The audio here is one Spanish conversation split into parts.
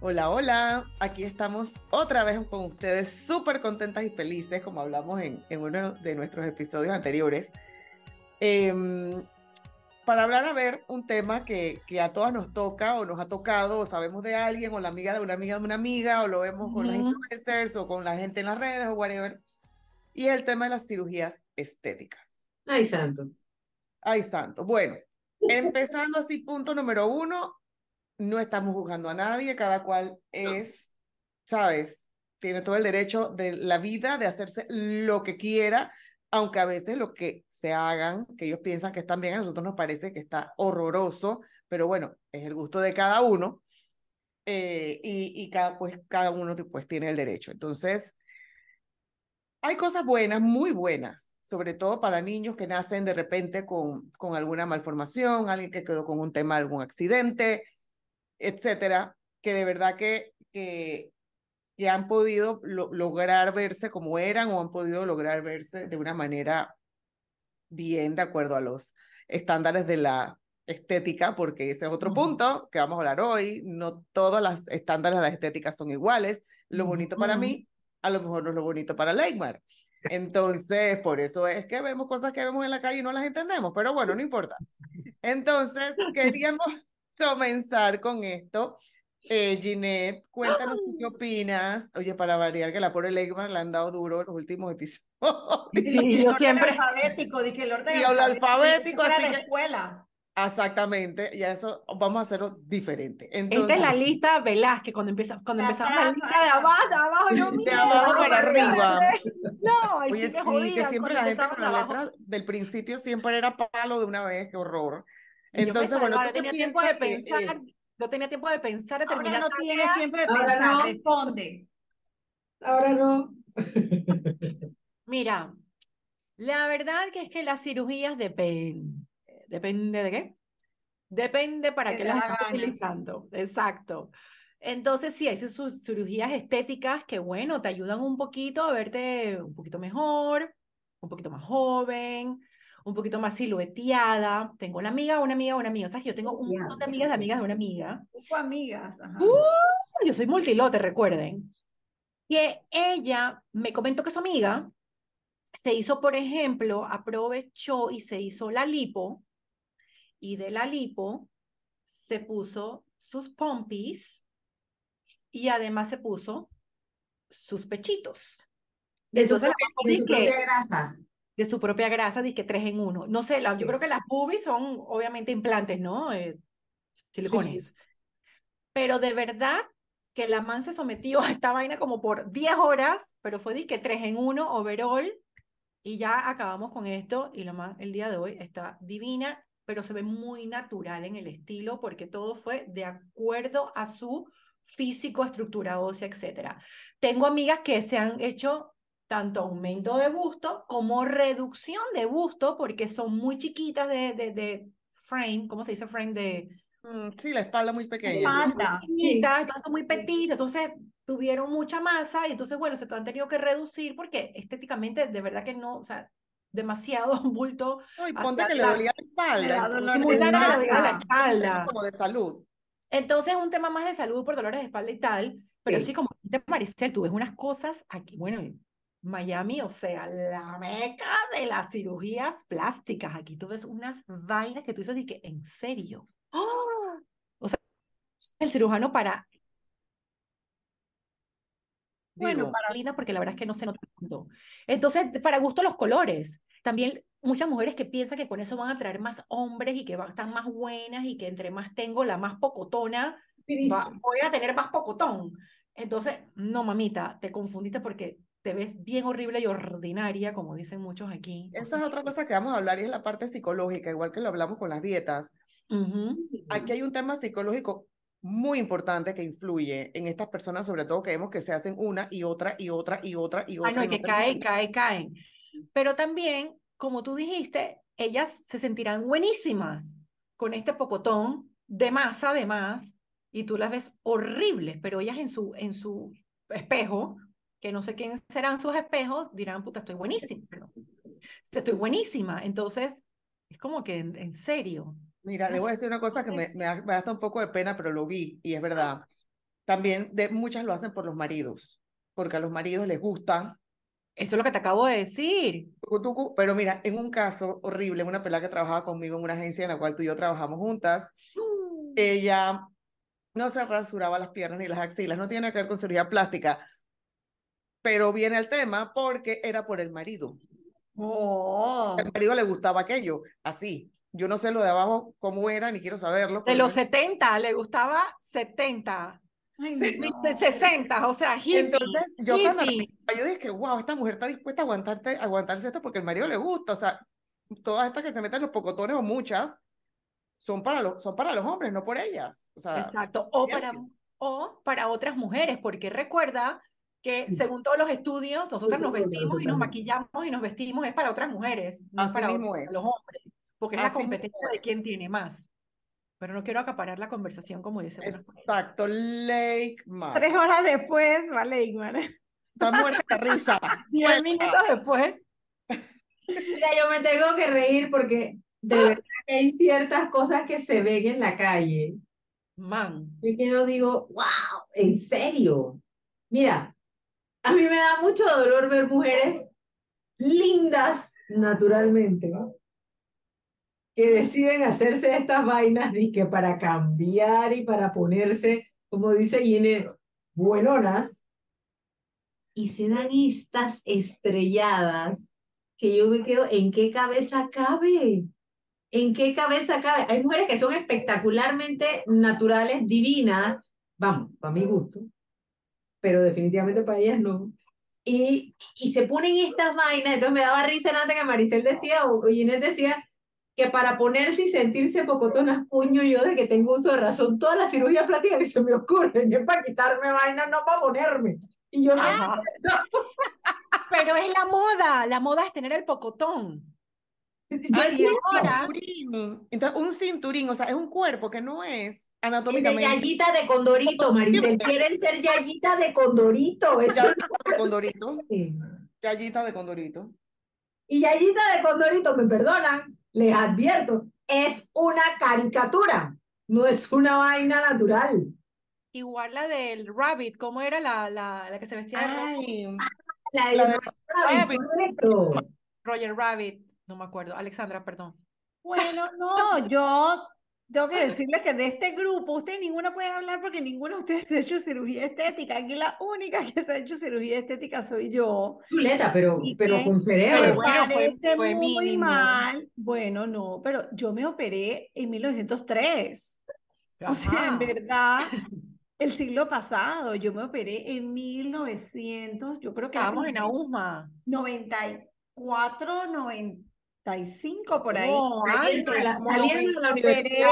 Hola, hola, aquí estamos otra vez con ustedes, súper contentas y felices, como hablamos en, en uno de nuestros episodios anteriores, em, para hablar a ver un tema que, que, a todas nos toca o nos ha tocado, o sabemos de alguien, o la amiga de una amiga de una amiga, o lo vemos con las influencers o con la gente en las redes o whatever, y es el tema de las cirugías estéticas. Ay, santo. Ay, santo. Bueno, empezando así, punto número uno, no estamos juzgando a nadie, cada cual es, sabes, tiene todo el derecho de la vida de hacerse lo que quiera, aunque a veces lo que se hagan, que ellos piensan que están bien, a nosotros nos parece que está horroroso, pero bueno, es el gusto de cada uno eh, y, y, cada, pues, cada uno pues, tiene el derecho. Entonces, hay cosas buenas, muy buenas, sobre todo para niños que nacen de repente con, con alguna malformación, alguien que quedó con un tema, algún accidente, etcétera, que de verdad que, que, que han podido lograr verse como eran o han podido lograr verse de una manera bien de acuerdo a los estándares de la estética, porque ese es otro punto que vamos a hablar hoy. No todos los estándares de la estética son iguales. Lo bonito para mí, a lo mejor no es lo bonito para Leymar. Entonces, por eso es que vemos cosas que vemos en la calle y no las entendemos, pero bueno, no importa. Entonces, queríamos comenzar con esto. Eh, Ginette, cuéntanos qué opinas. Oye, para variar, que la pobre Legman le han dado duro los últimos episodios. Sí, yo siempre. alfabético, dije el orden. Y el alfabético, así que. escuela. Exactamente, y eso vamos a hacerlo diferente. Entonces, Esa es la lista Velázquez, cuando, empieza, cuando empezamos la lista de abajo, de abajo, no, de abajo para arriba. No, Oye, sí, que siempre la gente con la letra del principio siempre era palo de una vez, qué horror. Entonces, bueno, no tenía tiempo de pensar, no tenía tiempo de pensar, de terminar. Ahora no tienes tiempo de pensar, responde. Ahora no. Mira, la verdad que es que las cirugías dependen. ¿Depende de qué? Depende para qué las estás utilizando. Exacto. Entonces, sí, hay sus cirugías estéticas que, bueno, te ayudan un poquito a verte un poquito mejor, un poquito más joven, un poquito más silueteada. Tengo una amiga, una amiga, una amiga. O sea, yo tengo un montón de amigas de amigas de una amiga. Fue amigas. Ajá. Uh, yo soy multilote, recuerden. Que ella me comentó que su amiga se hizo, por ejemplo, aprovechó y se hizo la lipo. Y de la lipo se puso sus pompis y además se puso sus pechitos. De Entonces, su, propia, grasa de su propia grasa, que tres en uno. No sé, la, yo creo que las boobies son obviamente implantes, ¿no? Eh, silicones. Pero de verdad que la man se sometió a esta vaina como por 10 horas, pero fue que tres en uno, overall, y ya acabamos con esto, y la man el día de hoy está divina, pero se ve muy natural en el estilo, porque todo fue de acuerdo a su físico, estructura ósea, etc. Tengo amigas que se han hecho tanto aumento de busto como reducción de busto, porque son muy chiquitas de, de, de frame, ¿cómo se dice frame? De, mm, sí, la espalda muy pequeña. Espalda. Muy son muy petitas, entonces tuvieron mucha masa y entonces, bueno, se han tenido que reducir porque estéticamente de verdad que no, o sea, demasiado bulto. No, y ponte que le dolía la espalda. Muy claro que la espalda. Como de salud. Entonces es un tema más de salud por dolores de espalda y tal, pero sí, como te parece, tú ves unas cosas aquí, bueno, Miami, o sea, la meca de las cirugías plásticas. Aquí tú ves unas vainas que tú dices, y que, ¿en serio? ¡Oh! O sea, el cirujano para... Bueno, para linda porque la verdad es que no se nota tanto. Entonces, para gusto los colores. También muchas mujeres que piensan que con eso van a traer más hombres y que van a estar más buenas y que entre más tengo la más pocotona, voy a tener más pocotón. Entonces, no, mamita, te confundiste porque te ves bien horrible y ordinaria, como dicen muchos aquí. Esa es otra cosa que vamos a hablar y es la parte psicológica, igual que lo hablamos con las dietas. Aquí hay un tema psicológico muy importante que influye en estas personas, sobre todo que vemos que se hacen una y otra y otra y otra y otra. Ah, no, y que caen, caen, caen. Pero también, como tú dijiste, ellas se sentirán buenísimas con este pocotón de masa, además, y tú las ves horribles, pero ellas en su, en su espejo que no sé quién serán sus espejos, dirán, puta, estoy buenísima. Estoy buenísima. Entonces, es como que en, serio. Mira, le voy a decir una cosa que me, me, da, hasta un poco de pena, pero lo vi y es verdad. también de, muchas lo hacen por los maridos, porque a los maridos les gusta. Eso es lo que te acabo de decir. Pero mira, en un caso horrible, una pelada que trabajaba conmigo en una agencia en la cual tú y yo trabajamos juntas, mm. ella no se rasuraba las piernas ni las axilas, no tiene que ver con cirugía plástica, pero viene el tema porque era por el marido. Oh. El marido le gustaba aquello, así. Yo no sé lo de abajo cómo era, ni quiero saberlo. De los 70, le gustaba 70. 60, o sea, hippie, Entonces, yo cuando yo dije, wow, esta mujer está dispuesta a aguantarte, aguantarse esto porque el marido le gusta. O sea, todas estas que se meten los pocotones o muchas, son para, los, son para los hombres, no por ellas. O sea, Exacto, o para, o para otras mujeres, porque recuerda que según todos los estudios, nosotros nos vestimos y nos maquillamos y nos vestimos es para otras mujeres, no para, los hombres, porque es la competencia de quién tiene más. Pero no quiero acaparar la conversación como dice. Exacto, Lakeman. Tres horas después va Lakeman. Está muerta la risa. Diez minutos después. Mira, yo me tengo que reír porque de verdad que hay ciertas cosas que se ven en la calle. Man. Yo que no digo, wow, ¿en serio? Mira, a mí me da mucho dolor ver mujeres lindas naturalmente, que deciden hacerse estas vainas que para cambiar y para ponerse, como dice Gine, buenonas, y se dan estas estrelladas que yo me quedo, ¿en qué cabeza cabe? ¿En qué cabeza cabe? Hay mujeres que son espectacularmente naturales, divinas, vamos, para mi gusto, pero definitivamente para ellas no. Y, y se ponen estas vainas, entonces me daba risa antes que Maricel decía, o Ginés decía, que para ponerse y sentirse pocotonas puño yo de que tengo uso de razón, toda la cirugía plástica que se me ocurre, es para quitarme vainas, no para ponerme. Y yo no. Pero es la moda, la moda es tener el pocotón. Ay, ahora, Entonces, un cinturín, o sea, es un cuerpo que no es anatómicamente. Es de yayita de condorito, Maricel. Quieren ser yayita de condorito. Eso yayita de condorito. Yayita de condorito. Y yayita de condorito, me perdonan, les advierto, es una caricatura, no es una vaina natural. Igual la del Rabbit, ¿cómo era la, la, la que se vestía de Ay, la, de Rabbit, Roger Rabbit no me acuerdo. Alexandra, perdón. Bueno, no, yo tengo que decirles que de este grupo, ustedes ninguna puede hablar porque ninguno de ustedes se ha hecho cirugía estética. Aquí la única que se ha hecho cirugía estética soy yo. Chuleta, pero, pero con cerebro. bueno, parece muy mal. Bueno, no, pero yo me operé en 1903. O sea, en verdad, el siglo pasado, yo me operé en 1900, yo creo que... Vamos en AUMA. 94, 90 por ahí. saliendo, de la universidad.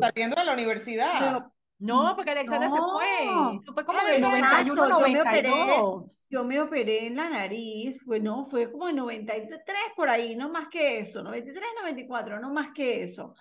Saliendo de la universidad. no, porque Alexandra se fue. Eso fue como en 91, yo me, operé, yo me operé en la nariz, fue, no, fue como en 93 por ahí, no más que eso, 93, 94, no más que eso.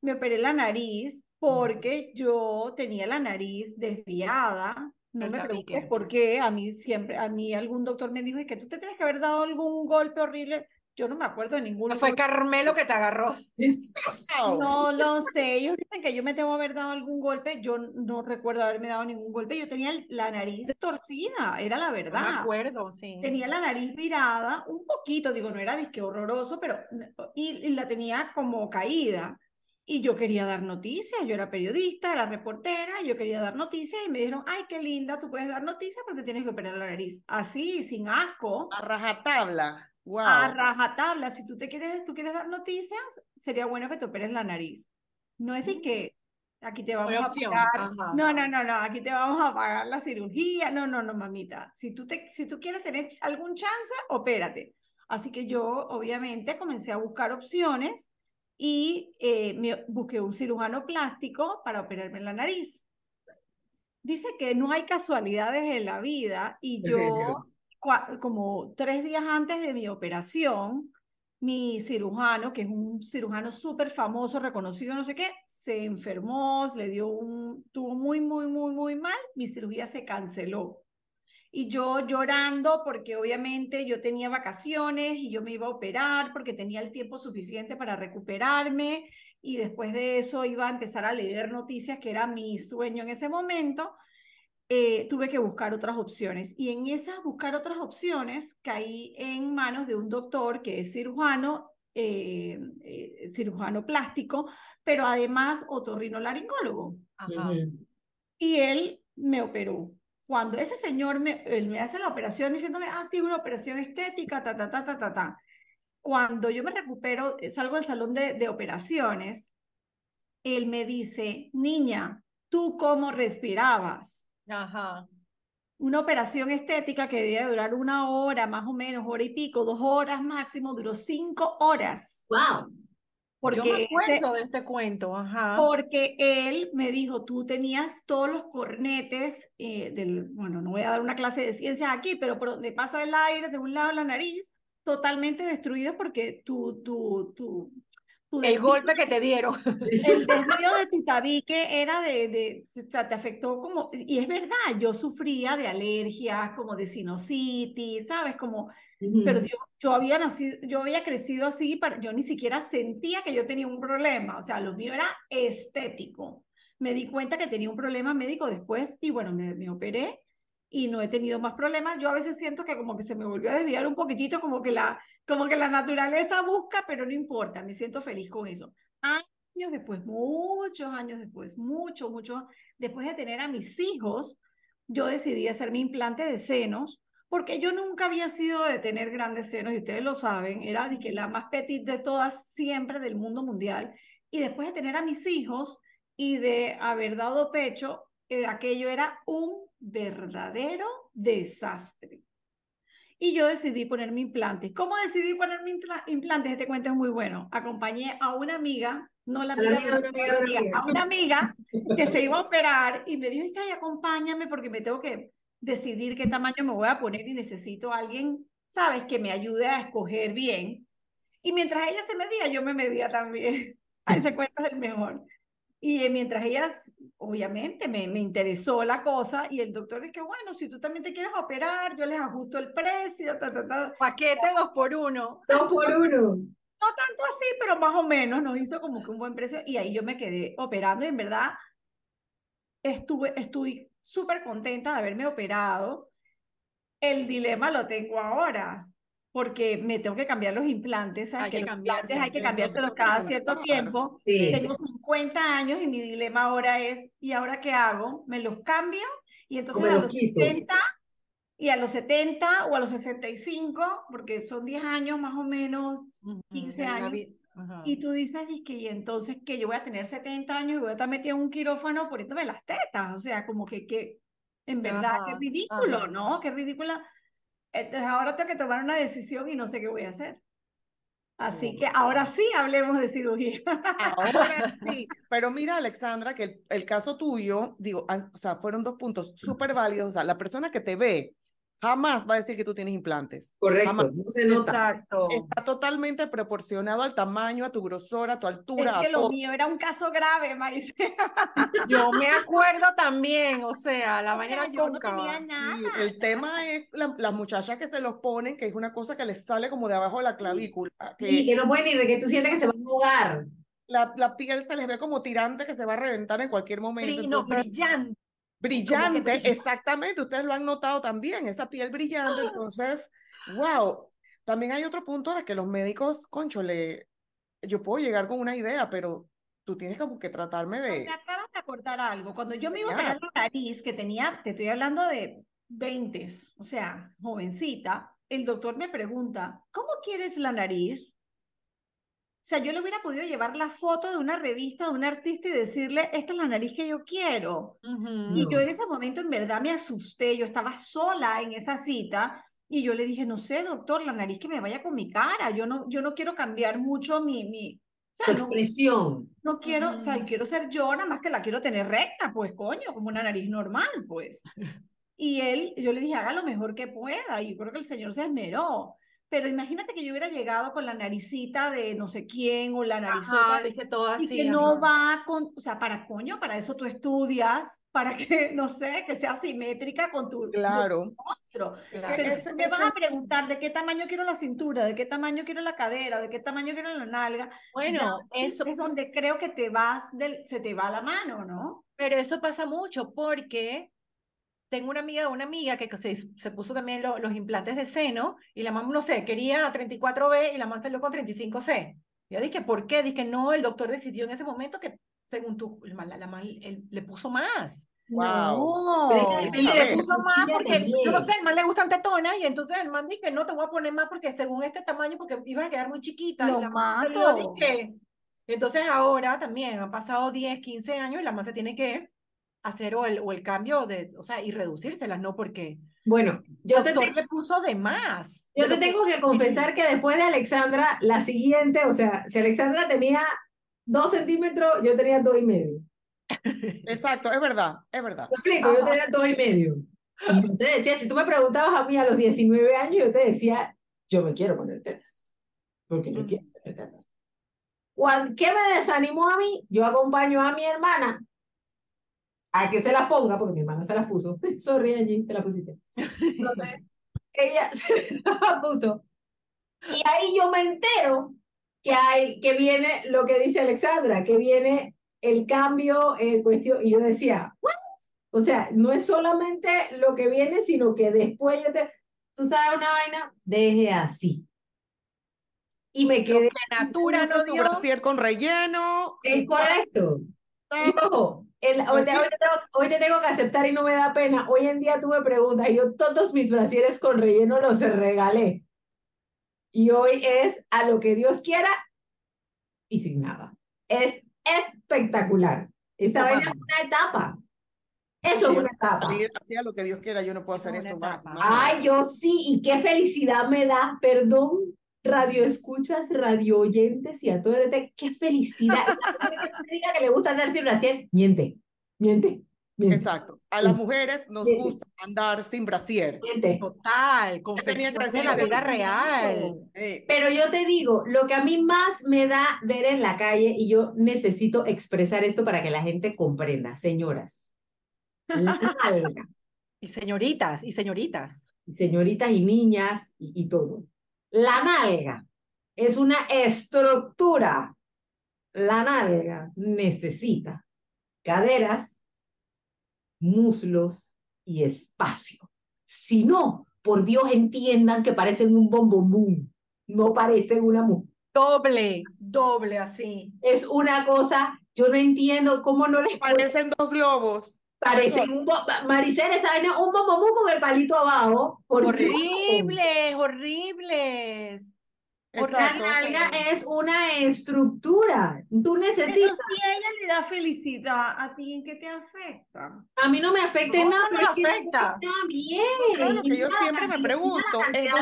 Me operé la nariz porque yo tenía la nariz desviada, no me preguntes por qué, a mí siempre, a mí algún doctor me dijo que tú te tienes que haber dado algún golpe horrible yo no me acuerdo de ninguno. Fue Carmelo que te agarró. No lo sé. Ellos dicen que yo me tengo que haber dado algún golpe. Yo no recuerdo haberme dado ningún golpe. Yo tenía la nariz torcida, era la verdad. No me acuerdo, sí. Tenía la nariz virada, un poquito, digo, no era disque horroroso, pero. Y, la tenía como caída. Y yo quería dar noticias, yo era periodista, era reportera, yo quería dar noticias y me dijeron, ay, qué linda, tú puedes dar noticias, pero te tienes que operar la nariz. Así, sin asco. A rajatabla. A rajatabla, si tú te quieres, tú quieres dar noticias, sería bueno que te operes la nariz. No es de mm. que aquí te vamos a pagar. No, no, no, no, aquí te vamos a pagar la cirugía. No, no, no, mamita. Si tú, te, si tú quieres tener algún chance, opérate. Así que yo, obviamente, comencé a buscar opciones y eh, me busqué un cirujano plástico para operarme en la nariz. Dice que no hay casualidades en la vida y yo como tres días antes de mi operación, mi cirujano, que es un cirujano súper famoso, reconocido, no sé qué, se enfermó, le dio un, tuvo muy, muy, muy, muy mal, mi cirugía se canceló. Y yo llorando porque obviamente yo tenía vacaciones y yo me iba a operar porque tenía el tiempo suficiente para recuperarme y después de eso iba a empezar a leer noticias, que era mi sueño en ese momento. Eh, tuve que buscar otras opciones. Y en esas buscar otras opciones caí en manos de un doctor que es cirujano, eh, eh, cirujano plástico, pero además otorrinolaringólogo. Ajá. Y él me operó. Cuando ese señor me, él me hace la operación diciéndome, ah, sí, una operación estética, ta, ta, ta, ta, ta, ta. Cuando yo me recupero, salgo del salón de, de operaciones, él me dice, niña, ¿tú cómo respirabas? Ajá. Una operación estética que debía durar una hora, más o menos, hora y pico, dos horas máximo, duró cinco horas. ¡Wow! Porque Yo me acuerdo de este cuento, ajá. Porque él me dijo, tú tenías todos los cornetes eh, del, bueno, no voy a dar una clase de ciencias aquí, pero por donde pasa el aire de un lado a la nariz, totalmente destruidos porque tu, tu, tu, el golpe que te dieron. El desvío de tu tabique era de, de, o sea, te afectó como, y es verdad, yo sufría de alergias, como de sinusitis, ¿sabes? Como, pero yo, yo, había nacido, yo había crecido así, para, yo ni siquiera sentía que yo tenía un problema, o sea, lo mío era estético. Me di cuenta que tenía un problema médico después y bueno, me, me operé y no he tenido más problemas. Yo a veces siento que como que se me volvió a desviar un poquitito, como que la, como que la naturaleza busca, pero no importa, me siento feliz con eso. Años después, muchos años después, mucho, mucho, después de tener a mis hijos, yo decidí hacer mi implante de senos, porque yo nunca había sido de tener grandes senos, y ustedes lo saben, era de que la más petit de todas siempre del mundo mundial, y después de tener a mis hijos y de haber dado pecho, eh, aquello era un verdadero desastre. Y yo decidí ponerme implantes. ¿Cómo decidí ponerme implantes? Este cuento es muy bueno. Acompañé a una amiga, no la amiga, a una amiga que se iba a operar y me dijo, ay, acompáñame porque me tengo que decidir qué tamaño me voy a poner y necesito a alguien, ¿sabes?, que me ayude a escoger bien. Y mientras ella se medía, yo me medía también. Ese cuento es el mejor. Y mientras ellas, obviamente, me, me interesó la cosa y el doctor dice, bueno, si tú también te quieres operar, yo les ajusto el precio. Ta, ta, Paquete dos por uno. Dos por uno. No tanto así, pero más o menos nos hizo como que un buen precio y ahí yo me quedé operando y en verdad estuve, estuve súper contenta de haberme operado. El dilema lo tengo ahora porque me tengo que cambiar los implantes, hay que, hay que cambiárselos cada cierto tiempo. Tengo 50 años y mi dilema ahora es, ¿y ahora qué hago? ¿Me los cambio? Y entonces a los 60 y a los 70 o a los 65, porque son 10 años más o menos, 15 años. Y tú dices, que y entonces que yo voy a tener 70 años y voy a estar metida en un quirófano poniéndome las tetas, o sea, como que, que en verdad, qué ridículo, ¿no? Qué ridícula entonces ahora tengo que tomar una decisión y no sé qué voy a hacer. Así que ahora sí hablemos de cirugía. Ahora sí, pero mira Alexandra que el, caso tuyo, digo, o sea, fueron dos puntos súper válidos. O sea, la persona que te ve jamás va a decir que tú tienes implantes. Correcto, no se nota. Exacto. Está totalmente proporcionado al tamaño, a tu grosor, a tu altura. Es que lo mío era un caso grave, Maricela. Yo me acuerdo también, o sea, la manera yo no tenía nada. el tema es las muchachas que se los ponen, que es una cosa que les sale como de abajo de la clavícula. Que, y que no pueden ir, de que tú sientes que se van a jugar. La, la piel se les ve como tirante que se va a reventar en cualquier momento. no, brillante. Brillante, exactamente, ustedes lo han notado también, esa piel brillante, entonces, wow. También hay otro punto de que los médicos, conchole, yo puedo llegar con una idea, pero tú tienes como que tratarme de... Me acabas de acordar algo, cuando yo me iba a operar la nariz, que tenía, te estoy hablando de 20, o sea, jovencita, el doctor me pregunta, ¿cómo quieres la nariz? O sea, yo le hubiera podido llevar la foto de una revista de un artista y decirle, esta es la nariz que yo quiero. Y yo en ese momento en verdad me asusté, yo estaba sola en esa cita y yo le dije, no sé, doctor, la nariz que me vaya con mi cara, yo no, yo no quiero cambiar mucho mi... mi expresión. No, quiero, o sea, quiero ser yo, nada más que la quiero tener recta, pues coño, como una nariz normal, pues. Y él, yo le dije, haga lo mejor que pueda, y yo creo que el señor se esmeró. Pero imagínate que yo hubiera llegado con la naricita de no sé quién o la narizota dije todo así, y que no va con, o sea, para coño, para eso tú estudias, para que, no sé, que sea simétrica con tu, claro. Pero si me van a preguntar de qué tamaño quiero la cintura, de qué tamaño quiero la cadera, de qué tamaño quiero la nalga. Bueno, eso es donde creo que te vas, del, se te va la mano, ¿no? Pero eso pasa mucho porque tengo una amiga, una amiga que se, se puso también los implantes de seno y la mamá, no sé, quería 34B y la mamá salió con 35C. Yo dije, ¿por qué? Dije, no, el doctor decidió en ese momento que según tú, la, la, la, le puso más. Wow. No, le puso más porque, yo no sé, el man le gustan tetonas y entonces el man dice, no, te voy a poner más porque según este tamaño, porque ibas a quedar muy chiquita. Lo y la mato. Dije, entonces ahora también han pasado 10, 15 años y la man se tiene que hacer o el, o el cambio de, o sea, y reducírselas, ¿no? Porque bueno, yo te le puso de más. Yo te tengo que confesar que después de Alexandra, la siguiente, o sea, si Alexandra tenía dos centímetros, yo tenía dos y medio. Exacto, es verdad, es verdad. Te explico, yo tenía dos y medio. Y yo te decía, si tú me preguntabas a mí a los 19 años, yo te decía, yo me quiero poner tetas. Porque yo quiero poner tetas. ¿Qué me desanimó a mí? Yo acompaño a mi hermana a que se las ponga, porque mi hermana se las puso. Sorry, Angie, te la pusiste. Entonces, ella se las puso. Y ahí yo me entero que, hay, que viene lo que dice Alexandra, que viene el cambio, el cuestión. Y yo decía, ¿what? O sea, no es solamente lo que viene, sino que después yo te. Tú sabes una vaina, deje así. Y me quedé. Natura no tu con relleno. Es correcto. ojo, hoy, te, tengo, que aceptar y no me da pena. Hoy en día tú me preguntas, yo todos mis brasieres con relleno los regalé. Y hoy es a lo que Dios quiera y sin nada. Es espectacular. Esta vaina es una etapa. Eso es una etapa. Hacia lo que Dios quiera, yo no puedo hacer eso. Ay, yo sí, y qué felicidad me da, perdón, radio escuchas, radio oyentes y a todo el qué felicidad. diga que le gusta andar sin brasier, miente, miente. Exacto. A las mujeres nos gusta andar sin brasier. Miente. Total, con la vida real. Pero yo te digo, lo que a mí más me da ver en la calle, y yo necesito expresar esto para que la gente comprenda, señoras. La Y señoritas, y señoritas. señoritas y niñas y todo. La nalga es una estructura. La nalga necesita caderas, muslos y espacio. Si no, por Dios entiendan que parecen un bombomún, no parecen una mujer. Doble, doble así. Es una cosa, yo no entiendo cómo no les parecen dos globos. Parecen un Maricela, ¿saben? Un bombomú con el palito abajo. Horribles, horribles. Porque la nalga es una estructura. Tú necesitas. Pero si a ella le da felicidad, ¿a ti en qué te afecta? A mí no me afecta nada, pero que afecta. está bien. lo que yo siempre me pregunto es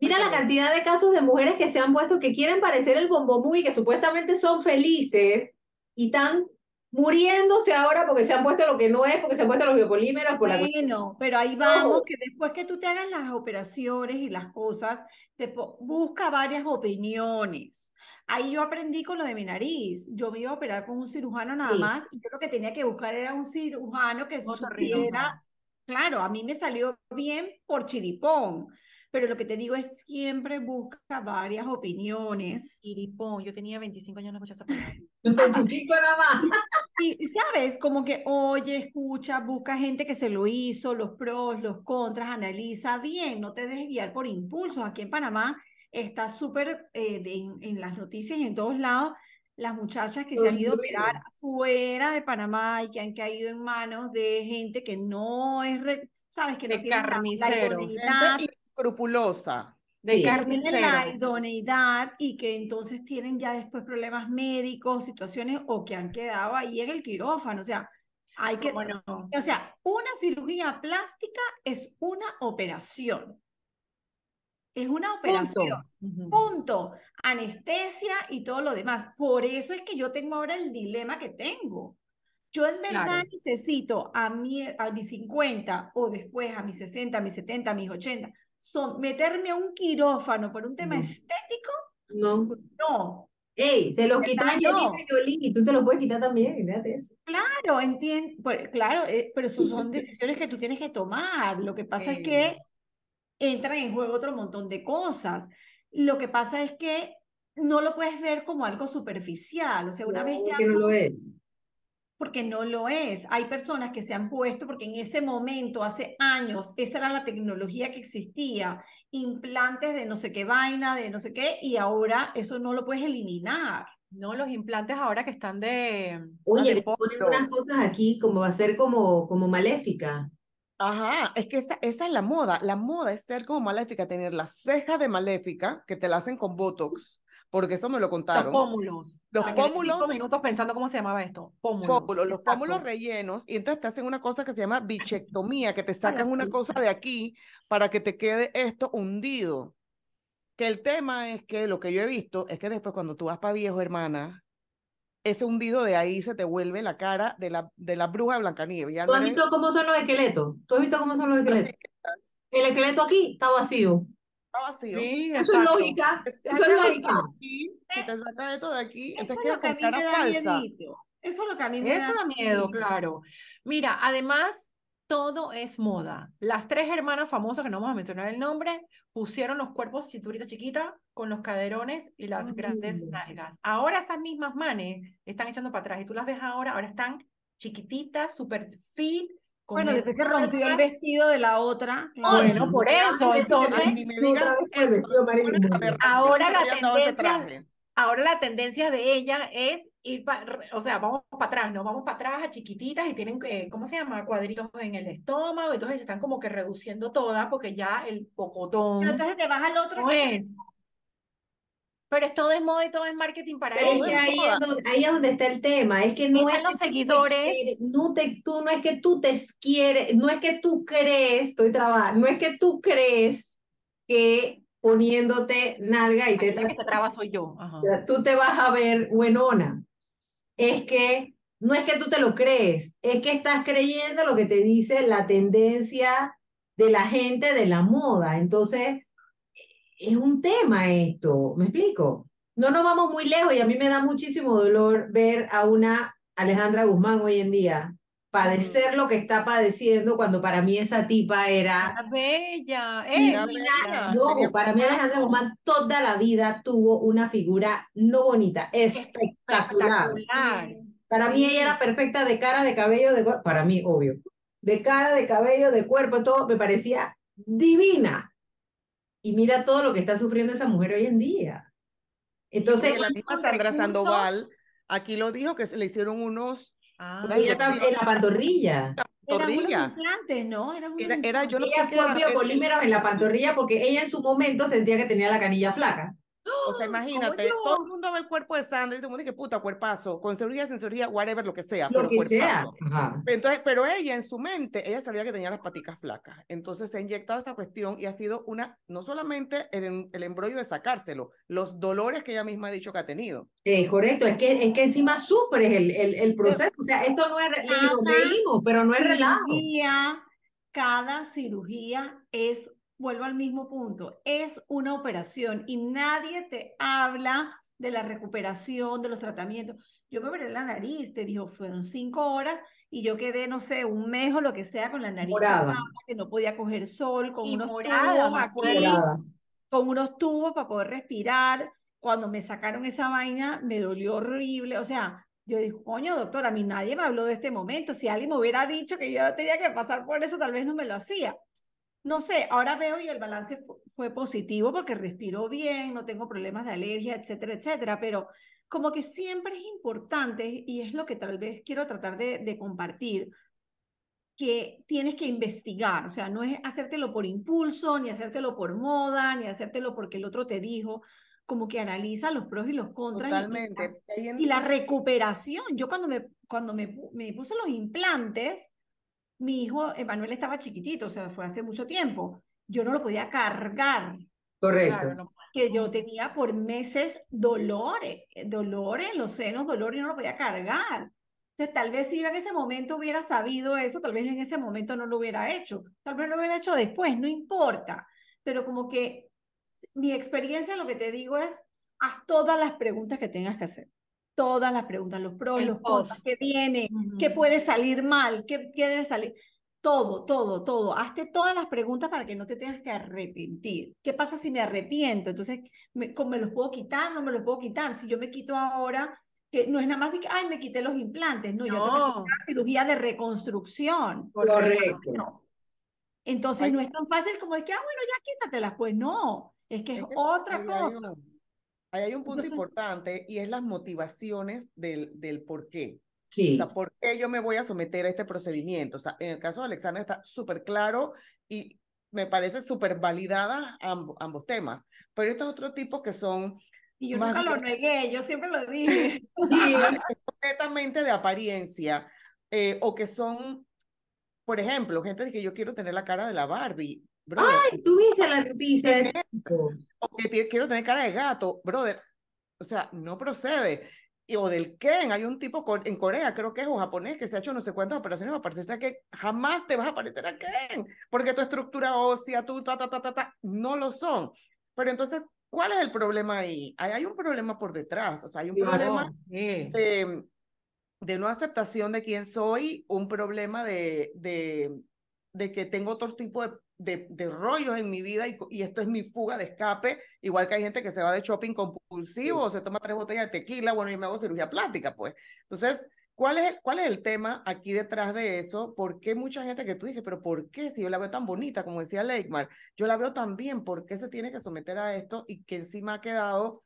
Mira la cantidad de casos de mujeres que se han puesto que quieren parecer el bombomú y que supuestamente son felices y están muriéndose ahora porque se han puesto lo que no es, porque se han puesto los biopolímeros. Por bueno, pero ahí vamos, que después que tú te hagas las operaciones y las cosas, te busca varias opiniones. Ahí yo aprendí con lo de mi nariz. Yo me iba a operar con un cirujano nada más y yo lo que tenía que buscar era un cirujano que supiera, claro, a mí me salió bien por chiripón pero lo que te digo es siempre busca varias opiniones. Chiripón, yo tenía 25 años, no escuché esa palabra. 25 nada más. Y, sabes, como que oye, escucha, busca gente que se lo hizo, los pros, los contras, analiza bien, no te dejes guiar por impulsos. Aquí en Panamá está súper eh, en, las noticias y en todos lados las muchachas que se han ido a operar fuera de Panamá y que han caído en manos de gente que no es, sabes, que no tiene la, escrupulosa. De carne la idoneidad y que entonces tienen ya después problemas médicos, situaciones o que han quedado ahí en el quirófano. O sea, hay que. O sea, una cirugía plástica es una operación. Es una operación. Punto. Anestesia y todo lo demás. Por eso es que yo tengo ahora el dilema que tengo. Yo en verdad necesito a, mi, a mis 50 o después a mis 60, a mis 70, a mis 80 meterme a un quirófano por un tema estético, no. No. Ey, se lo quitó Angelina Jolie y tú te lo puedes quitar también, fíjate eso. Claro, entiendo, claro, eh, pero eso son decisiones que tú tienes que tomar. Lo que pasa es que entran en juego otro montón de cosas. Lo que pasa es que no lo puedes ver como algo superficial, o sea, una vez ya... que no lo es. Porque no lo es. Hay personas que se han puesto porque en ese momento, hace años, esa era la tecnología que existía, implantes de no sé qué vaina, de no sé qué, y ahora eso no lo puedes eliminar. No, los implantes ahora que están de... Oye, le ponen unas cosas aquí como va a ser como, como maléfica. Ajá, es que esa, esa es la moda. La moda es ser como maléfica, tener la ceja de maléfica que te la hacen con Botox, porque eso me lo contaron. Los pómulos. Los pómulos. Cinco minutos pensando cómo se llamaba esto. Pómulos. los pómulos rellenos, y entonces te hacen una cosa que se llama bichectomía, que te sacan una cosa de aquí para que te quede esto hundido. Que el tema es que lo que yo he visto es que después cuando tú vas para viejo, hermana, ese hundido de ahí se te vuelve la cara de la, de la bruja de Blancanieves. ¿Tú has visto cómo son los esqueletos? ¿Tú has visto cómo son los esqueletos? El esqueleto aquí está vacío. Está vacío. eso es lógica. Eso es lógica. si te saca esto de aquí, entonces queda con cara falsa. Eso es lo que a mí me eso da, miedo, claro. Mira, además, todo es moda. Las tres hermanas famosas, que no vamos a mencionar el nombre, pusieron los cuerpos cinturita chiquita con los caderones y las grandes nalgas. Ahora esas mismas manes están echando para atrás y tú las ves ahora, ahora están chiquititas, super fit. Bueno, después que rompió el vestido de la otra. Bueno, por eso, entonces. ahora la tendencia, ahora la tendencia de ella es ir, o sea, vamos para atrás, ¿no? Vamos para atrás a chiquititas y tienen, eh, ¿cómo se llama? Cuadritos en el estómago, entonces están como que reduciendo todas porque ya el pocotón. Pero entonces te vas al otro. Pero es todo es moda y todo es marketing para ellos. ahí, es donde, ahí es donde está el tema, es que no es los seguidores. no te, tú, no es que tú te quieres, no es que tú crees, estoy trabajando, no es que tú crees que poniéndote nalga y te, te traba soy yo. Tú te vas a ver buenona es que no es que tú te lo crees, es que estás creyendo lo que te dice la tendencia de la gente de la moda. Entonces, es un tema esto, ¿me explico? No nos vamos muy lejos y a mí me da muchísimo dolor ver a una Alejandra Guzmán hoy en día padecer lo que está padeciendo cuando para mí esa tipa era bella, eh, no, para mí Alejandra Guzmán toda la vida tuvo una figura no bonita, espectacular. Para mí ella era perfecta de cara, de cabello, de para mí obvio, de cara, de cabello, de cuerpo, todo me parecía divina. Y mira todo lo que está sufriendo esa mujer hoy en día. Entonces, la misma Sandra Sandoval aquí lo dijo que se le hicieron unos Ah, en la pantorrilla. Pantorrilla. Eran ¿no? Era, era, yo no ella sé fue biopolímeros en la pantorrilla porque ella en su momento sentía que tenía la canilla flaca. O sea, imagínate, todo el mundo ve el cuerpo de Sandra y todo el mundo dice, puta, cuerpazo, con seguridad, sin seguridad, whatever, lo que sea. Lo que sea. Entonces, pero ella en su mente, ella sabía que tenía las paticas flacas. Entonces se ha inyectado esta cuestión y ha sido una, no solamente el, el embrollo de sacárselo, los dolores que ella misma ha dicho que ha tenido. Es correcto, es que, es que encima sufres el, el, el proceso. o sea, esto no es, lo pero no es relajo. Cada cirugía es vuelvo al mismo punto, es una operación y nadie te habla de la recuperación, de los tratamientos. Yo me veré la nariz, te dijo, fueron cinco horas y yo quedé, no sé, un mes o lo que sea con la nariz que no podía coger sol, con unos tubos con unos tubos para poder respirar. Cuando me sacaron esa vaina, me dolió horrible. O sea, yo dije, coño, doctora, a mí nadie me habló de este momento. Si alguien me hubiera dicho que yo tenía que pasar por eso, tal vez no me lo hacía no sé, ahora veo y el balance fue positivo porque respiró bien, no tengo problemas de alergia, etcétera, etcétera, pero como que siempre es importante y es lo que tal vez quiero tratar de, de compartir, que tienes que investigar, o sea, no es hacértelo por impulso, ni hacértelo por moda, ni hacértelo porque el otro te dijo, como que analiza los pros y los contras. Totalmente. Y, la recuperación. Yo cuando me, cuando me, me puse los implantes, mi hijo Emanuel estaba chiquitito, o sea, fue hace mucho tiempo. Yo no lo podía cargar. Correcto. que yo tenía por meses dolores, dolores en los senos, dolor y no lo podía cargar. Entonces, tal vez si yo en ese momento hubiera sabido eso, tal vez en ese momento no lo hubiera hecho. Tal vez lo hubiera hecho después, no importa. Pero como que mi experiencia, lo que te digo es, haz todas las preguntas que tengas que hacer todas las preguntas, los pros, los contras, qué viene, qué puede salir mal, qué, qué debe salir. Todo, todo, todo. Hazte todas las preguntas para que no te tengas que arrepentir. ¿Qué pasa si me arrepiento? Entonces, me, ¿me los puedo quitar? ¿No me los puedo quitar? Si yo me quito ahora, que no es nada más de que, ay, me quité los implantes, no, yo tengo una cirugía de reconstrucción. Correcto. Entonces no es tan fácil como de que, ah, bueno, ya quítatelas, pues no, es que es, otra cosa. Ahí hay un punto importante y es las motivaciones del, del por qué. Sí. O sea, ¿por qué yo me voy a someter a este procedimiento? O sea, en el caso de Alexandra está súper claro y me parece súper validada ambos, ambos temas. Pero estos otros tipos que son... Y yo nunca lo negué, yo siempre lo dije. Sí, completamente de apariencia. Eh, o que son, por ejemplo, gente que yo quiero tener la cara de la Barbie. Ay, tú viste la noticia. O que quiero tener cara de gato, brother. O sea, no procede o del Ken. Hay un tipo en Corea, creo que es o japonés, que se ha hecho no sé cuántas operaciones para parecerse a que jamás te vas a parecer a Ken, porque tu estructura ósea, tu ta, ta, ta, ta, ta, no lo son. Pero entonces, ¿cuál es el problema ahí? Ahí hay un problema por detrás, o sea, hay un problema de, de, no aceptación de quién soy, un problema de, de, de que tengo otro tipo de de, de rollos en mi vida y, y, esto es mi fuga de escape, igual que hay gente que se va de shopping compulsivo o se toma tres botellas de tequila, bueno, yo me hago cirugía plástica, pues. Entonces, ¿cuál es, el, ¿cuál es el tema aquí detrás de eso? ¿Por qué mucha gente que tú dices, pero por qué si yo la veo tan bonita, como decía Leikmar, yo la veo tan bien, ¿por qué se tiene que someter a esto y que encima ha quedado?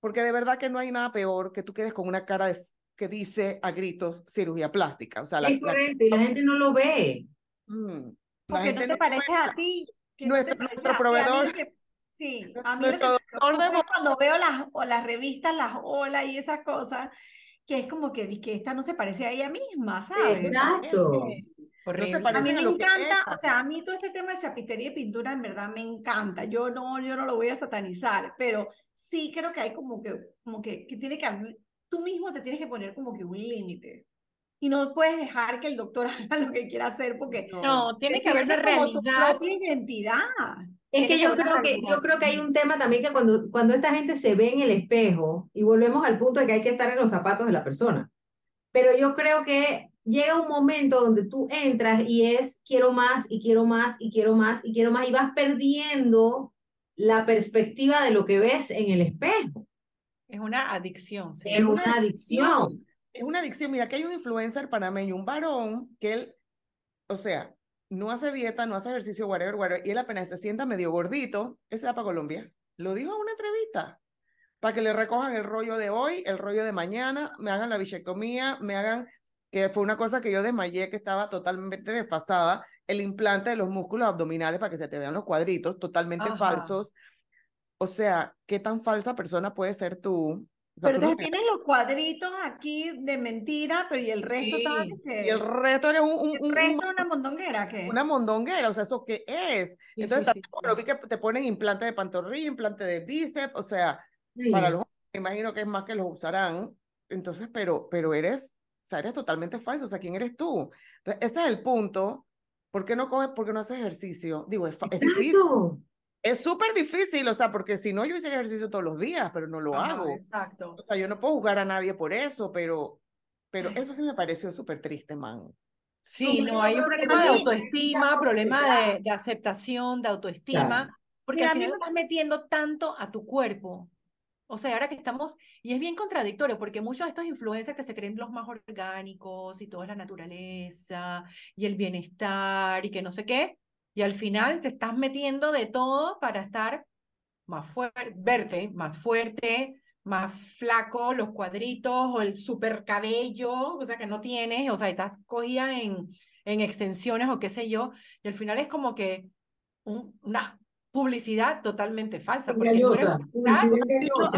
Porque de verdad que no hay nada peor que tú quedes con una cara de, que dice a gritos cirugía plástica. O sea, la, es correcto, y la gente no lo ve. Mm. Porque no te pareces a ti. Nuestro, nuestro proveedor. sí, a mí cuando veo las, o las revistas, las olas y esas cosas, que es como que, que esta no se parece a ella misma, ¿sabes? Exacto. a mí me encanta, o sea, a mí todo este tema de chapistería y pintura en verdad me encanta. Yo no, yo no lo voy a satanizar, pero sí creo que hay como que, como que, que tiene que, tú mismo te tienes que poner como que un límite y no puedes dejar que el doctor haga lo que quiera hacer porque no, tiene que haber una realidad. tu propia identidad. Es que yo creo que yo creo que hay un tema también que cuando, cuando esta gente se ve en el espejo y volvemos al punto de que hay que estar en los zapatos de la persona. Pero yo creo que llega un momento donde tú entras y es quiero más y quiero más y quiero más y quiero más y vas perdiendo la perspectiva de lo que ves en el espejo. Es una adicción. ¿sí? Es una adicción es una adicción. Mira, que hay un influencer panameño, un varón, que él, o sea, no hace dieta, no hace ejercicio, whatever, whatever, y él apenas se sienta medio gordito, él se va para Colombia. Lo dijo en una entrevista. Para que le recojan el rollo de hoy, el rollo de mañana, me hagan la bichectomía, me hagan, que fue una cosa que yo desmayé, que estaba totalmente desfasada, el implante de los músculos abdominales para que se te vean los cuadritos, totalmente falsos. O sea, ¿qué tan falsa persona puedes ser tú pero tienes los cuadritos aquí de mentira, pero y el resto sí. Y el resto eres un, un, resto una mondonguera, ¿qué? Una mondonguera, o sea, ¿eso qué es? entonces, también, lo vi que te ponen implante de pantorrilla, implante de bíceps, o sea, para los me imagino que es más que los usarán. Entonces, pero, pero eres, o sea, eres totalmente falso, o sea, ¿quién eres tú? Entonces, ese es el punto. ¿Por qué no coges, por qué no haces ejercicio? Digo, es, es difícil. Es súper difícil, o sea, porque si no, yo hice ejercicio todos los días, pero no lo hago. Exacto. O sea, yo no puedo juzgar a nadie por eso, pero, pero eso sí me pareció súper triste, man. Sí, no, hay un problema de autoestima, problema de, de aceptación, de autoestima, porque al final estás metiendo tanto a tu cuerpo. O sea, ahora que estamos, y es bien contradictorio, porque muchos de estos influencers que se creen los más orgánicos y toda la naturaleza y el bienestar y que no sé qué, y al final te estás metiendo de todo para estar más fuerte, verte más fuerte, más flaco, los cuadritos o el super cabello, o sea, que no tienes, o sea, estás cogida en, en extensiones o qué sé yo, y al final es como que una publicidad totalmente falsa. Porque engañosa,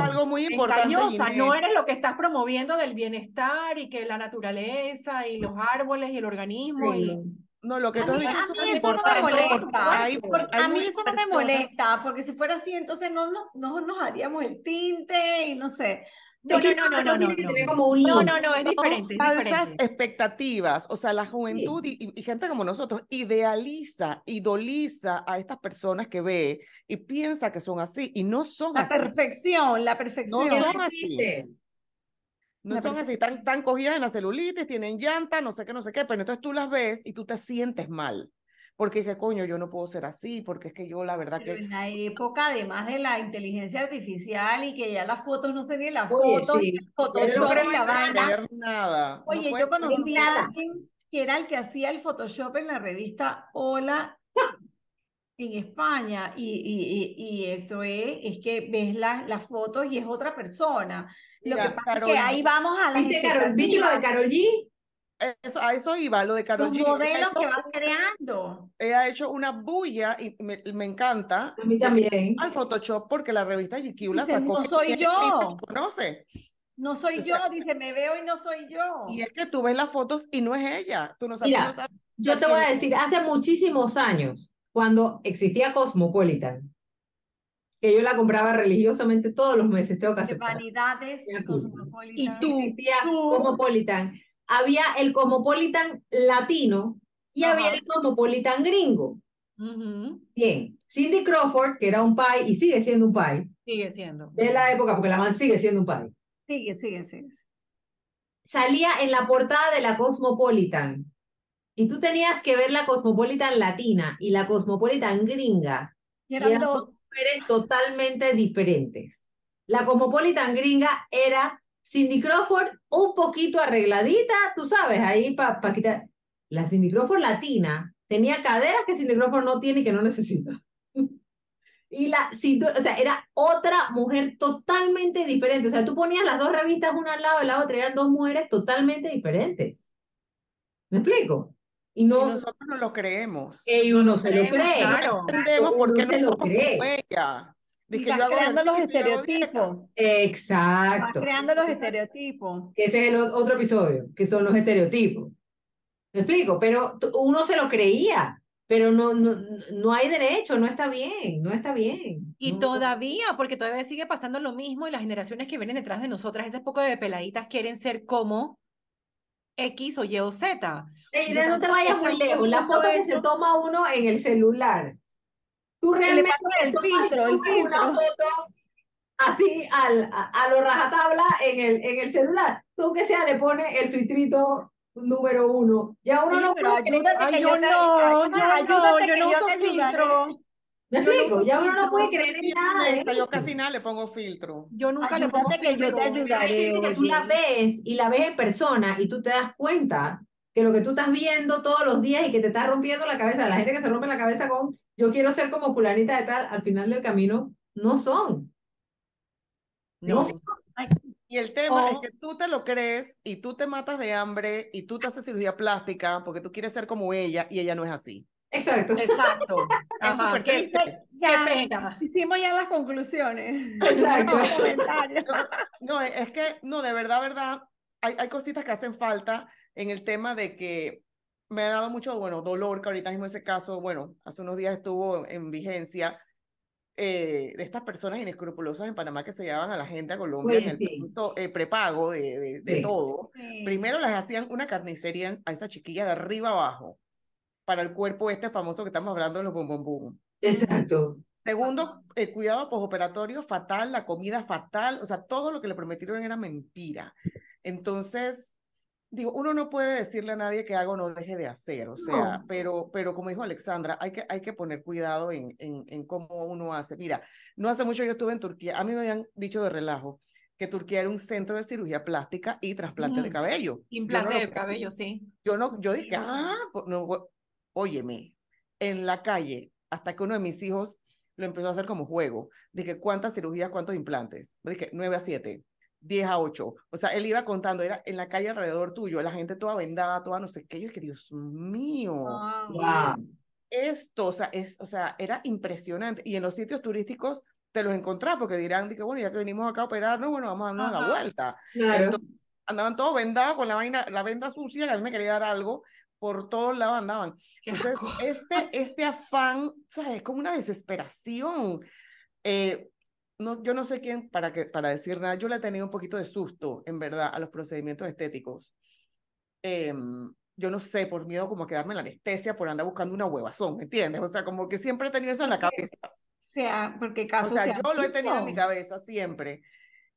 algo muy importante. no eres lo que estás promoviendo del bienestar y que la naturaleza y los árboles y el organismo y no, lo que tú has dicho es súper importante. No me molesta. a mí eso no me molesta, porque si fuera así, entonces no, no, no nos haríamos el tinte y no sé. No, no, no, no, no, no, no, no, es diferente. Falsas expectativas, o sea, la juventud y, gente como nosotros idealiza, idoliza a estas personas que ve y piensa que son así y no son así. La perfección, la perfección. No son así. No son así, están, tan cogidas en la celulitis, tienen llanta, no sé qué, no sé qué, pero entonces tú las ves y tú te sientes mal. porque es que coño, yo no puedo ser así, porque es que yo la verdad Pero que... en la época, además de la inteligencia artificial y que ya las fotos no se ven las fotos, sí. Photoshop no y la vaina. nada. no Oye, puedes yo conocí a alguien que era el que hacía el Photoshop en la revista Hola en España y, y, y, y eso es, es que ves las las fotos y es otra persona. Lo Mira, que pasa Carol es que ahí vamos a las ¿Viste, Carol, ¿Viste lo de Carol G? Eso, a eso iba, lo de Karol los G. Ella modelos que un- creando. Ella ha hecho una bulla y me, me encanta A mí también. al Photoshop porque la revista GQ la Dice, sacó. "No soy yo". conoce. No soy O sea, yo, dice, me veo y no soy yo. Y es que tú ves las fotos y no es ella. Tú no sabes, Mira, no sabes Yo te voy a decir, hace muchísimos años, cuando existía Cosmopolitan, que yo la compraba religiosamente todos los meses, tengo que aceptar. vanidades cosmopolitan. Y tú, existía tú. Cosmopolitan. Había el Cosmopolitan latino y Ajá. había el Cosmopolitan gringo. Ujú, Bien, Cindy Crawford, que era un pai y sigue siendo un pai, Sigue siendo. de la época, porque la man sigue siendo un pai, Sigue, sigue, sigue. salía en la portada de la Cosmopolitan. Y tú tenías que ver la Cosmopolitan latina y la Cosmopolitan gringa. Y y eran eran dos. dos mujeres totalmente diferentes. La Cosmopolitan gringa era Cindy Crawford un poquito arregladita, tú sabes, ahí para pa quitar. La Cindy Crawford latina tenía caderas que Cindy Crawford no tiene y que no necesita. Y la cintura, o sea, era otra mujer totalmente diferente. O sea, tú ponías las dos revistas una al lado de la otra, eran dos mujeres totalmente diferentes. ¿Me explico? Y Y no, nosotros no lo creemos. y uno se lo creemos, cree. claro. entendemos uno por qué se no lo somos cree. ella. Dice Y que yo hago creando los estereotipos. Vas Exacto. creando los estereotipos. Ese es el otro episodio, que son los estereotipos. ¿Me explico? Pero uno se lo creía, pero no, no, no hay derecho, no está bien, no está bien. Y No- todavía, porque todavía sigue pasando lo mismo y las generaciones que vienen detrás de nosotras, ese poco de peladitas quieren ser como X o Y o Z. Ey, no te vayas muy lejos. La foto que se toma uno en el celular. Tú le realmente el filtro, el subes una filtro. foto así al, a, a lo rajatabla en el, en el celular. Tú que sea le pones el filtrito número uno. Ya uno Oye, no puede ayúdate Ay, que yo te, ayúdate, yo ayúdate que yo te filtro. ¿Me Yo explico? Ya uno no puede creer en nada de honesta, Yo eso. casi nada le pongo filtro. Yo nunca le pongo Ayúdate que yo filtro. te Pero hay ayudaré, gente que tú la oye. ves y la ves en persona y tú te das cuenta que lo que tú estás viendo todos los días y que te está rompiendo la cabeza, la gente que se rompe la cabeza con yo quiero ser como fulanita de tal, al final del camino no son. No, No. son. Y el tema es O- que tú te lo crees y tú te matas de hambre y tú te haces cirugía plástica porque tú quieres ser como ella y ella no es así. Exacto. Exacto. Ajá. súper Qué, triste. qué Ya, pena. hicimos ya las conclusiones. Exacto. Los comentarios. No, es que, no, de verdad, verdad, hay, hay cositas que hacen falta en el tema de que me ha dado mucho, bueno, dolor, que ahorita mismo ese caso, bueno, hace unos días estuvo en vigencia eh, de estas personas inescrupulosas en Panamá que se llevaban a la gente a Colombia Oye, en el sí. punto, eh, prepago de, de, de Sí. todo. Sí. Primero les hacían una carnicería a esa chiquilla de arriba abajo para el cuerpo este famoso que estamos hablando de los bum bum bum. Exacto. Segundo, el cuidado postoperatorio fatal, la comida fatal, o sea, todo lo que le prometieron era mentira. Entonces, digo, uno no puede decirle a nadie que haga o no deje de hacer, o sea, No. pero, pero como dijo Alexandra, hay que, hay que poner cuidado en, en, en cómo uno hace. Mira, no hace mucho yo estuve en Turquía, a mí me habían dicho de relajo que Turquía era un centro de cirugía plástica y trasplante de Mm. cabello. No Implante de cabello, sí. Yo no, yo dije, ah, pues, no, óyeme, en la calle, hasta que uno de mis hijos lo empezó a hacer como juego, dije, ¿cuántas cirugías, cuántos implantes? Dije, 9 a 7, 10 a 8. O sea, él iba contando, era en la calle alrededor tuyo, la gente toda vendada, toda no sé qué. Yo dije, Dios mío, Wow. Wow. esto, o sea, es, o sea, era impresionante. Y en los sitios turísticos te los encontrás porque dirán, que bueno, ya que venimos acá a operarnos, bueno, vamos a darnos la Ajá. vuelta. Claro. Entonces, andaban todos vendados con la vaina, la venda sucia, que a mí me quería dar algo, por todos lados andaban. Entonces, este, este afán, ¿sabes? Es como una desesperación. Eh, no, yo no sé quién para, que, para decir nada, yo le he tenido un poquito de susto, en verdad, a los procedimientos estéticos. Em, yo no sé, por miedo como a quedarme en la anestesia, por andar buscando una huevazón, ¿me entiendes? O sea, como que siempre he tenido eso en la cabeza. O sea, porque O casos sea, se han yo lo he tenido en mi cabeza siempre.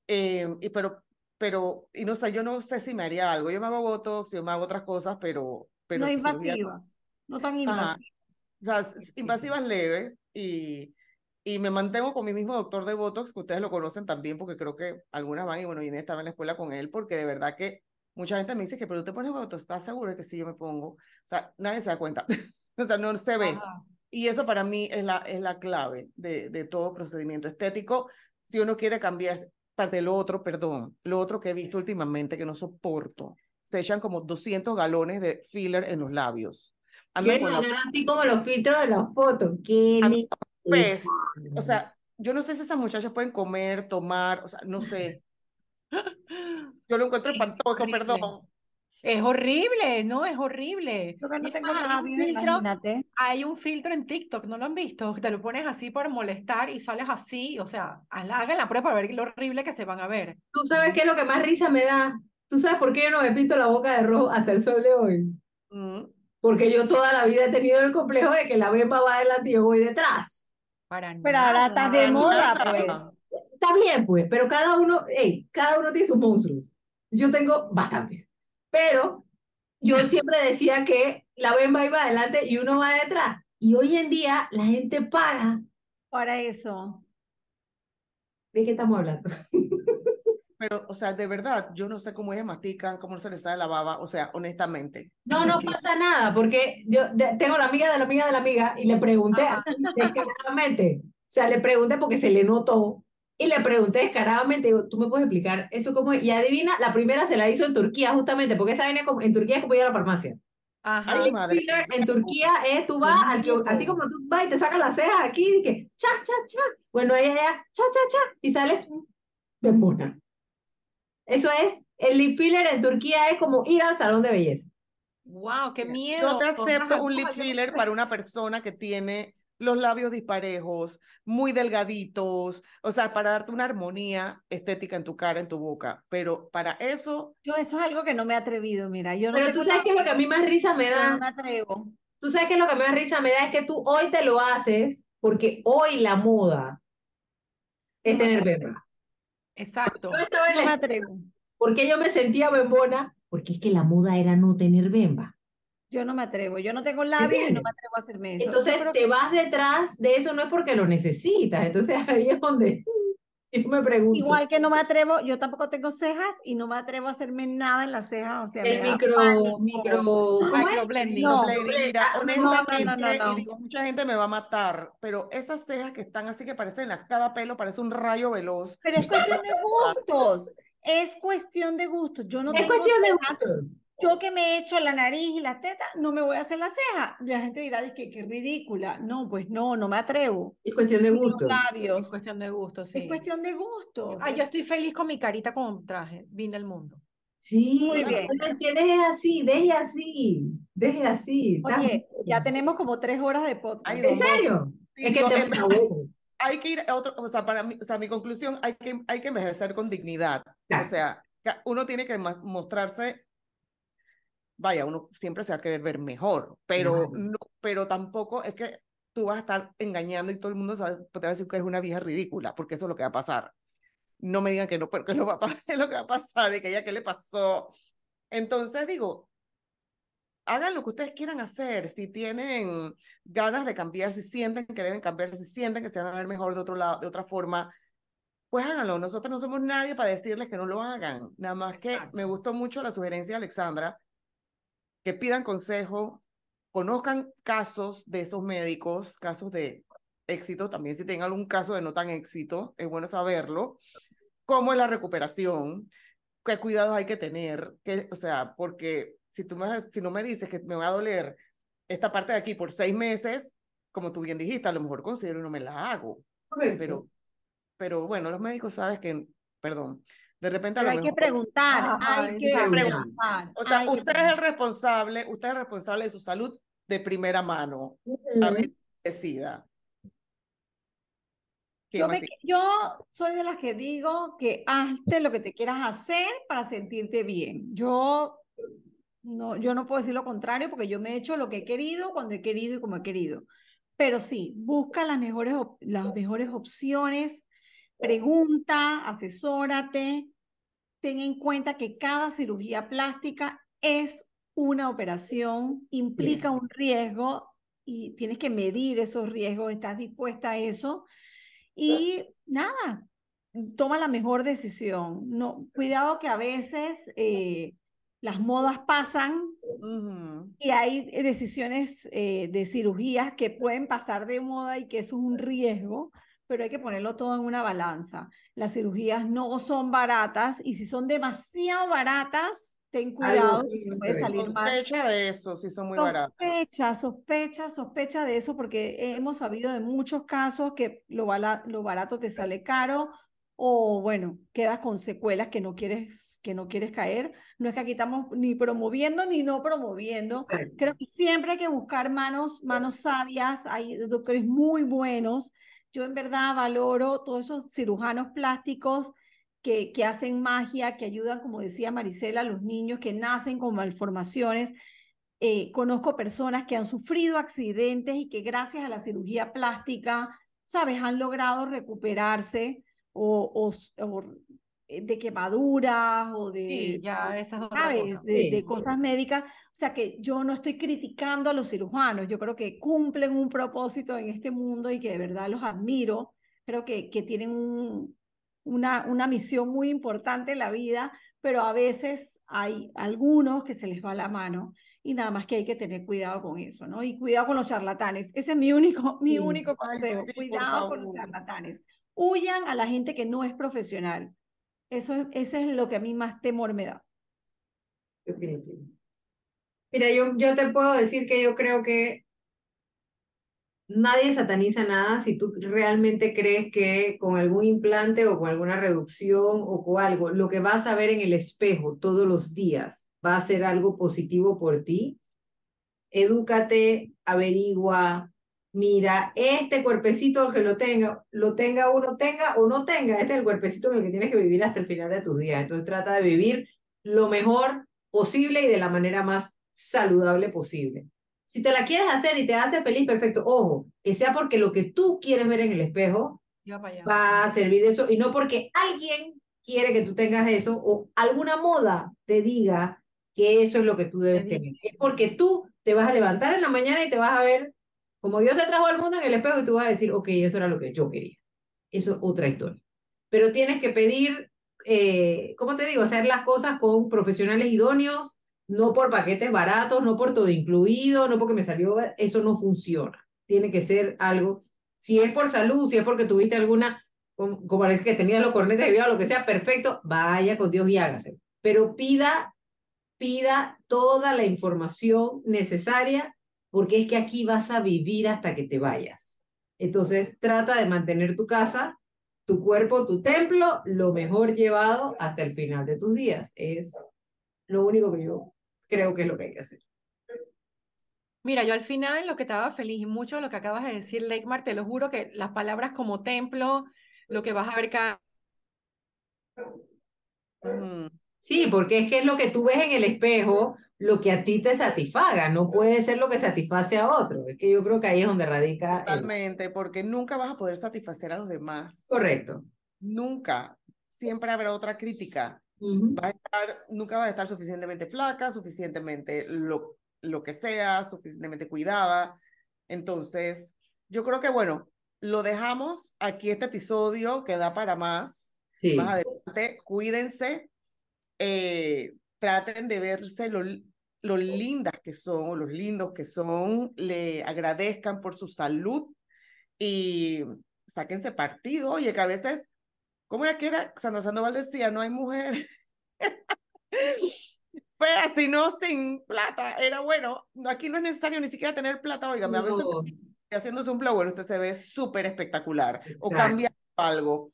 Em, y pero, pero, y no sé, yo no sé si me haría algo. Yo me hago botox, yo me hago otras cosas, pero, pero No invasivas, no tan Ajá. invasivas. O sea, invasivas leves y, y me mantengo con mi mismo doctor de Botox, que ustedes lo conocen también, porque creo que algunas van y bueno, Inés estaba en la escuela con él, porque de verdad que mucha gente me dice que, pero tú te pones Botox, ¿estás seguro de que sí yo me pongo? O sea, nadie se da cuenta, o sea, no se ve. Y eso para mí es la, es la clave de, de todo procedimiento estético. Si uno quiere cambiarse, parte de lo otro, perdón, lo otro que he visto últimamente que no soporto, se echan como 200 galones de filler en los labios. Ando con como los filtros de las fotos. ¿Qué pues, o sea, yo no sé si esas muchachas pueden comer, tomar, o sea, no sé. Yo lo encuentro espantoso, perdón. Es horrible, no, es horrible. Yo no tengo nada. Hay un filtro en TikTok, ¿no lo han visto? Te lo pones así por molestar y sales así, o sea, hagan la prueba para ver lo horrible que se van a ver. ¿Tú sabes qué es lo que más risa me da? ¿Tú sabes por qué yo no me pinto la boca de rojo hasta el sol de hoy? Mm. Porque yo toda la vida he tenido el complejo de que la bemba va adelante y yo voy detrás. Para pero ahora está de moda, pues. Está bien, pues, pero cada uno, hey, cada uno tiene sus monstruos. Yo tengo bastantes. Pero yo siempre decía que la bemba iba adelante y uno va detrás. Y hoy en día la gente paga. Para eso. ¿De qué estamos hablando? Pero, o sea, de verdad, yo no sé cómo ellas mastican, cómo se les sale la baba, o sea, honestamente. No, no pasa nada, porque yo tengo la amiga de la amiga de la amiga y le pregunté descaradamente, o sea, le pregunté porque se le notó y le pregunté descaradamente, digo, ¿tú me puedes explicar eso cómo Y adivina, la primera se la hizo en Turquía justamente, porque esa viene en Turquía es como ir a la farmacia. Ajá. madre. En Turquía es, tú vas, así como tú vas y te sacas las cejas aquí, y que cha, cha, cha. Bueno, ella ya, cha, cha, cha, y sale bembona. Eso es, el lip filler en Turquía es como ir al salón de belleza. Wow, qué miedo. Yo te acepto un lip filler para una persona que tiene los labios disparejos, muy delgaditos, o sea, para darte una armonía estética en tu cara, en tu boca. Pero para eso... Yo eso es algo que no me he atrevido, mira. Yo Pero tú sabes que lo que a mí más risa me da... No me atrevo. Tú sabes que lo que más risa me da es que tú hoy te lo haces porque hoy la moda es tener beba. Exacto. No me atrevo. ¿Por qué yo me sentía bembona? Porque es que la moda era no tener bemba. Yo no me atrevo, yo no tengo labios y no me atrevo a hacerme eso. Entonces te vas detrás de eso, no es porque lo necesitas. Entonces ahí es donde yo me pregunto. Igual que no me atrevo, yo tampoco tengo cejas y no me atrevo a hacerme nada en las cejas. O sea, el micro, micro, ¿cómo blending. No, Mira, honestamente, y digo, mucha gente me va a matar, pero esas cejas que están así que parecen en cada pelo parece un rayo veloz. Pero es cuestión de gustos. Es cuestión de gustos. Yo no es cuestión de gustos yo que me he hecho la nariz y las tetas, no me voy a hacer la ceja. La gente dirá, que qué ridícula. No, pues no, no me atrevo. Es cuestión de gusto. Es cuestión de gusto, sí. Es cuestión de gusto. Ay, yo estoy feliz con mi carita con traje, vine del mundo. Sí, muy bien. Que deje así, deje así, deje así. Oye, ya tenemos como tres horas de podcast. ¿En serio? es que te hay que ir a otro, o sea, para mí, o sea, mi conclusión, hay que, hay que envejecer con dignidad. O sea, uno tiene que mostrarse vaya, uno siempre se va a querer ver mejor, pero, no, pero tampoco es que tú vas a estar engañando y todo el mundo te va a decir que es una vieja ridícula, porque eso es lo que va a pasar. No me digan que no, porque lo va a, es lo que va a pasar, de que ella, ¿qué le pasó? Entonces digo, hagan lo que ustedes quieran hacer, si tienen ganas de cambiar, si sienten que deben cambiar, si sienten que se van a ver mejor de otro lado, de otra forma, pues háganlo. Nosotros no somos nadie para decirles que no lo hagan. Nada más que me gustó mucho la sugerencia de Alexandra que pidan consejo, conozcan casos de esos médicos, casos de éxito, también si tienen algún caso de no tan éxito, es bueno saberlo, cómo es la recuperación, qué cuidados hay que tener, que, o sea, porque si, tú me, si no me dices que me va a doler esta parte de aquí por seis meses, como tú bien dijiste, a lo mejor considero no me la hago. Pero, pero bueno, los médicos sabes que, perdón, de repente hay que preguntar, hay que preguntar. O sea, usted es el responsable, usted es el responsable de su salud de primera mano. A ver, decida. Yo, yo, soy de las que digo que hazte lo que te quieras hacer para sentirte bien. Yo no, yo no puedo decir lo contrario porque yo me he hecho lo que he querido, cuando he querido y como he querido. Pero sí, busca las mejores, las mejores opciones pregunta, asesórate, ten en cuenta que cada cirugía plástica es una operación, implica un riesgo y tienes que medir esos riesgos, estás dispuesta a eso. Y nada, toma la mejor decisión. No, cuidado que a veces eh, las modas pasan y hay decisiones eh, de cirugías que pueden pasar de moda y que eso es un riesgo, pero hay que ponerlo todo en una balanza. Las cirugías no son baratas y si son demasiado baratas, ten cuidado, puede salir mal. Sospecha de eso, si son muy baratas. Sospecha, sospecha, sospecha de eso, porque hemos sabido de muchos casos que lo, lo barato te sale caro o bueno, quedas con secuelas que no quieres, que no quieres caer. No es que aquí estamos ni promoviendo ni no promoviendo. Creo que siempre hay que buscar manos, manos sabias, hay doctores muy buenos. Yo en verdad valoro todos esos cirujanos plásticos que, que hacen magia, que ayudan, como decía Marisela, a los niños que nacen con malformaciones. Eh, conozco personas que han sufrido accidentes y que gracias a la cirugía plástica, sabes, han logrado recuperarse o, o, eh, de quemaduras o de, ya, esas De, de, cosas médicas. O sea que yo no estoy criticando a los cirujanos, yo creo que cumplen un propósito en este mundo y que de verdad los admiro. Creo que, que tienen un, una, una misión muy importante en la vida, pero a veces hay algunos que se les va la mano y nada más que hay que tener cuidado con eso, ¿no? Y cuidado con los charlatanes. Ese es mi único, mi único consejo. cuidado con los charlatanes huyan a la gente que no es profesional. Eso es, ese es lo que a mí más temor me da. Mira, yo, yo te puedo decir que yo creo que nadie sataniza nada si tú realmente crees que con algún implante o con alguna reducción o con algo, lo que vas a ver en el espejo todos los días va a ser algo positivo por ti. Edúcate, averigua, mira, este cuerpecito que lo tenga, lo tenga uno tenga o no tenga, este es el cuerpecito en el que tienes que vivir hasta el final de tus días. Entonces trata de vivir lo mejor posible y de la manera más saludable posible. Si te la quieres hacer y te hace feliz, perfecto. Ojo, que sea porque lo que tú quieres ver en el espejo va a servir eso y no porque alguien quiere que tú tengas eso o alguna moda te diga que eso es lo que tú debes tener. Es porque tú te vas a levantar en la mañana y te vas a ver como Dios te trajo al mundo en el espejo y tú vas a decir, ok, eso era lo que yo quería. Eso es otra historia. Pero tienes que pedir, eh, ¿cómo te digo? Hacer las cosas con profesionales idóneos, no por paquetes baratos, no por todo incluido, no porque me salió, eso no funciona. Tiene que ser algo, si es por salud, si es porque tuviste alguna, como, parece que tenía los cornetes de vida o lo que sea, perfecto, vaya con Dios y hágase. Pero pida, pida toda la información necesaria porque es que aquí vas a vivir hasta que te vayas. Entonces, trata de mantener tu casa, tu cuerpo, tu templo, lo mejor llevado hasta el final de tus días. Es lo único que yo creo que es lo que hay que hacer. Mira, yo al final lo que estaba feliz y mucho lo que acabas de decir, Leikmar, te lo juro que las palabras como templo, lo que vas a ver cada... Sí, porque es que es lo que tú ves en el espejo, lo que a ti te satisfaga, no puede ser lo que satisface a otro. Es que yo creo que ahí es donde radica. Totalmente, porque nunca vas a poder satisfacer a los demás. Correcto. Nunca. Siempre habrá otra crítica. estar, nunca vas a estar suficientemente flaca, suficientemente lo, lo que sea, suficientemente cuidada. Entonces, yo creo que bueno, lo dejamos aquí este episodio que da para más. Sí. Más adelante, cuídense. Eh, traten de verse lo, lo lindas que son, los lindos que son, le agradezcan por su salud y sáquense partido. Oye, que a veces, ¿cómo era que era? Santa Sandoval decía, no hay mujer. Fea, sino sin plata. Era bueno, aquí no es necesario ni siquiera tener plata. Oiga, a veces haciéndose un blower usted se ve súper espectacular. O cambiando algo,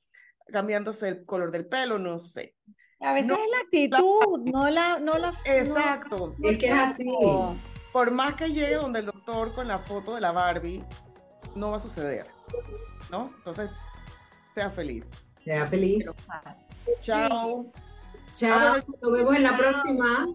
cambiándose el color del pelo, no sé. A veces es la actitud, no la... No la Exacto. es que es así. Por más que llegue donde el doctor con la foto de la Barbie, no va a suceder. ¿No? Entonces, sea feliz. Sea feliz. Chao. Chao. Nos vemos en la próxima.